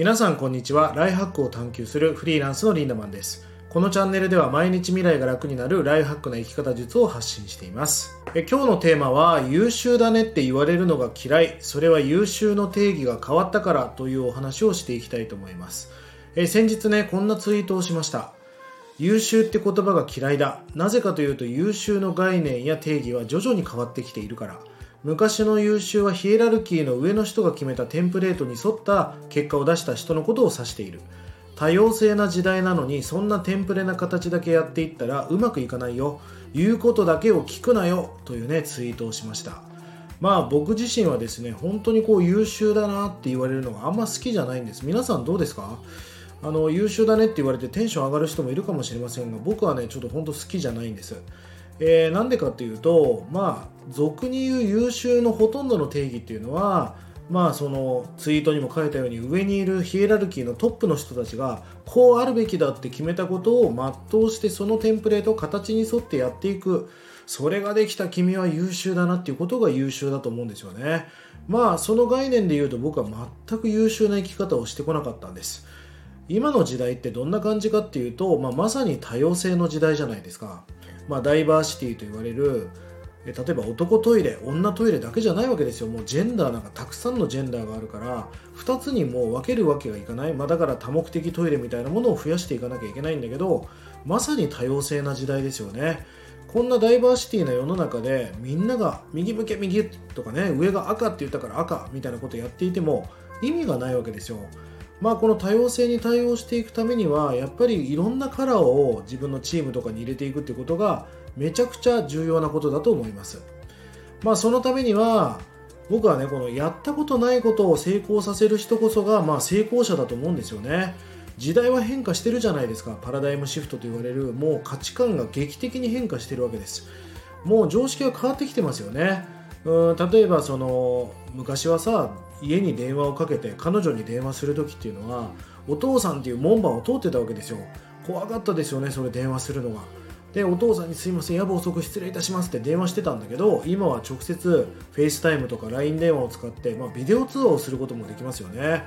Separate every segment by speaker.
Speaker 1: 皆さんこんにちは。ライハックを探求するフリーランスのリンダマンです。このチャンネルでは毎日未来が楽になるライハックな生き方術を発信しています。え今日のテーマは優秀だねって言われるのが嫌い。それは優秀の定義が変わったからというお話をしていきたいと思います。え先日ねこんなツイートをしました。優秀って言葉が嫌いだ。なぜかというと優秀の概念や定義は徐々に変わってきているから。昔の優秀はヒエラルキーの上の人が決めたテンプレートに沿った結果を出した人のことを指している。多様性な時代なのにそんなテンプレな形だけやっていったらうまくいかないよ。言うことだけを聞くなよ。というねツイートをしました。まあ僕自身はですね本当にこう優秀だなって言われるのがあんま好きじゃないんです。皆さんどうですか？あの優秀だねって言われてテンション上がる人もいるかもしれませんが僕はねちょっと本当好きじゃないんです。えー、なんでかっていうとまあ俗に言う優秀のほとんどの定義っていうのはまあそのツイートにも書いたように上にいるヒエラルキーのトップの人たちがこうあるべきだって決めたことを全うしてそのテンプレート形に沿ってやっていく。それができた君は優秀だなっていうことが優秀だと思うんですよね。まあその概念で言うと僕は全く優秀な生き方をしてこなかったんです。今の時代ってどんな感じかっていうと、まあ、まさに多様性の時代じゃないですか。まあ、ダイバーシティと言われる例えば男トイレ女トイレだけじゃないわけですよ。もうジェンダーなんかたくさんのジェンダーがあるから2つにもう分けるわけがいかない、まあ、だから多目的トイレみたいなものを増やしていかなきゃいけないんだけどまさに多様性な時代ですよね。こんなダイバーシティな世の中でみんなが右向け右とかね上が赤って言ったから赤みたいなことやっていても意味がないわけですよ。まあ、この多様性に対応していくためにはやっぱりいろんなカラーを自分のチームとかに入れていくってことがめちゃくちゃ重要なことだと思います。まあ、そのためには僕はねこのやったことないことを成功させる人こそがまあ成功者だと思うんですよね。時代は変化してるじゃないですかパラダイムシフトと言われるもう価値観が劇的に変化してるわけですもう常識が変わってきてますよねうん例えばその昔はさ家に電話をかけて彼女に電話する時っていうのはお父さんっていう門番を通ってたわけですよ。怖かったですよねそれ電話するのが。でお父さんにすいません夜分遅く失礼いたしますって電話してたんだけど今は直接 FaceTime とか LINE 電話を使って、まあ、ビデオ通話をすることもできますよね。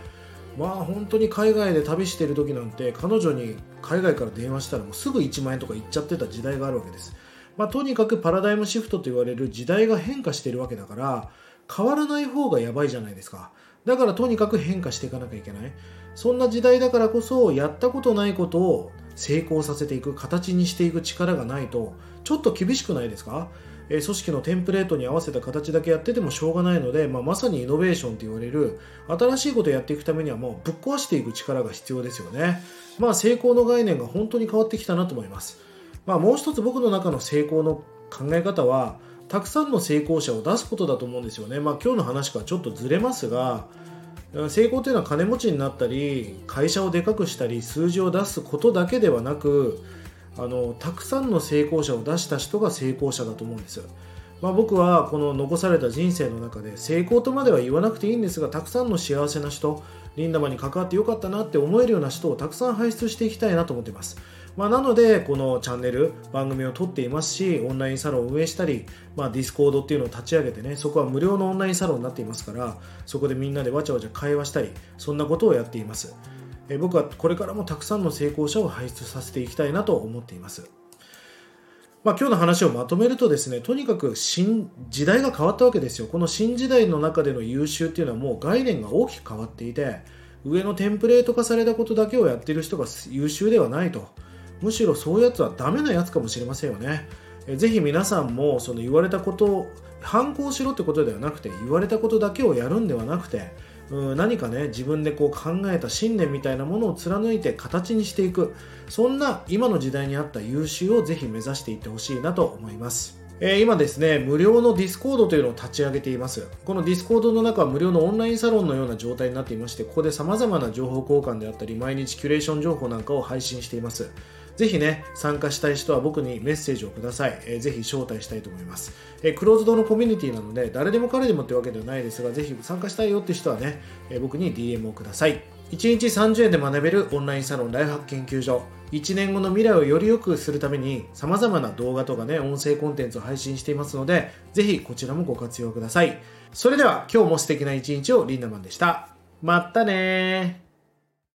Speaker 1: まあ本当に海外で旅してる時なんて彼女に海外から電話したらもうすぐ1万円とか行っちゃってた時代があるわけです。まあ、とにかくパラダイムシフトと言われる時代が変化しているわけだから変わらない方がやばいじゃないですかだからとにかく変化していかなきゃいけないそんな時代だからこそやったことないことを成功させていく形にしていく力がないとちょっと厳しくないですか？え組織のテンプレートに合わせた形だけやっててもしょうがないので、まあ、まさにイノベーションと言われる新しいことをやっていくためにはもうぶっ壊していく力が必要ですよね。まあ成功の概念が本当に変わってきたなと思います。まあ、もう一つ僕の中の成功の考え方はたくさんの成功者を出すことだと思うんですよね。まあ、今日の話からちょっとずれますが成功というのは金持ちになったり会社をでかくしたり数字を出すことだけではなくあのたくさんの成功者を出した人が成功者だと思うんです。まあ、僕はこの残された人生の中で成功とまでは言わなくていいんですがたくさんの幸せな人リンダマに関わってよかったなって思えるような人をたくさん輩出していきたいなと思っています。まあ、なのでこのチャンネル番組を撮っていますしオンラインサロンを運営したり、まあ、 Discord っていうのを立ち上げてねそこは無料のオンラインサロンになっていますからそこでみんなでわちゃわちゃ会話したりそんなことをやっています。え僕はこれからもたくさんの成功者を輩出させていきたいなと思っています。まあ、今日の話をまとめるとですねとにかく新時代が変わったわけですよ。この新時代の中での優秀っていうのはもう概念が大きく変わっていて上のテンプレート化されたことだけをやっている人が優秀ではないと。むしろそういうやつはダメなやつかもしれませんよね。ぜひ皆さんもその言われたことを反抗しろってことではなくて言われたことだけをやるんではなくてうん何かね自分でこう考えた信念みたいなものを貫いて形にしていくそんな今の時代に合った優秀をぜひ目指していってほしいなと思います。え、今ですね、無料の Discord というのを立ち上げています。この Discord の中は無料のオンラインサロンのような状態になっていまして、ここで様々な情報交換であったり、毎日キュレーション情報なんかを配信しています。ぜひね、参加したい人は僕にメッセージをください。えー、ぜひ招待したいと思います、えー、クローズドのコミュニティなので、誰でも彼でもってわけではないですが、ぜひ参加したいよって人はね、えー、僕に DM をください。1日30円で学べるオンラインサロンライフハック研究所。1年後の未来をより良くするために様々な動画とかね、音声コンテンツを配信していますので、ぜひこちらもご活用ください。それでは今日も素敵な一日をリンダマンでした。まったね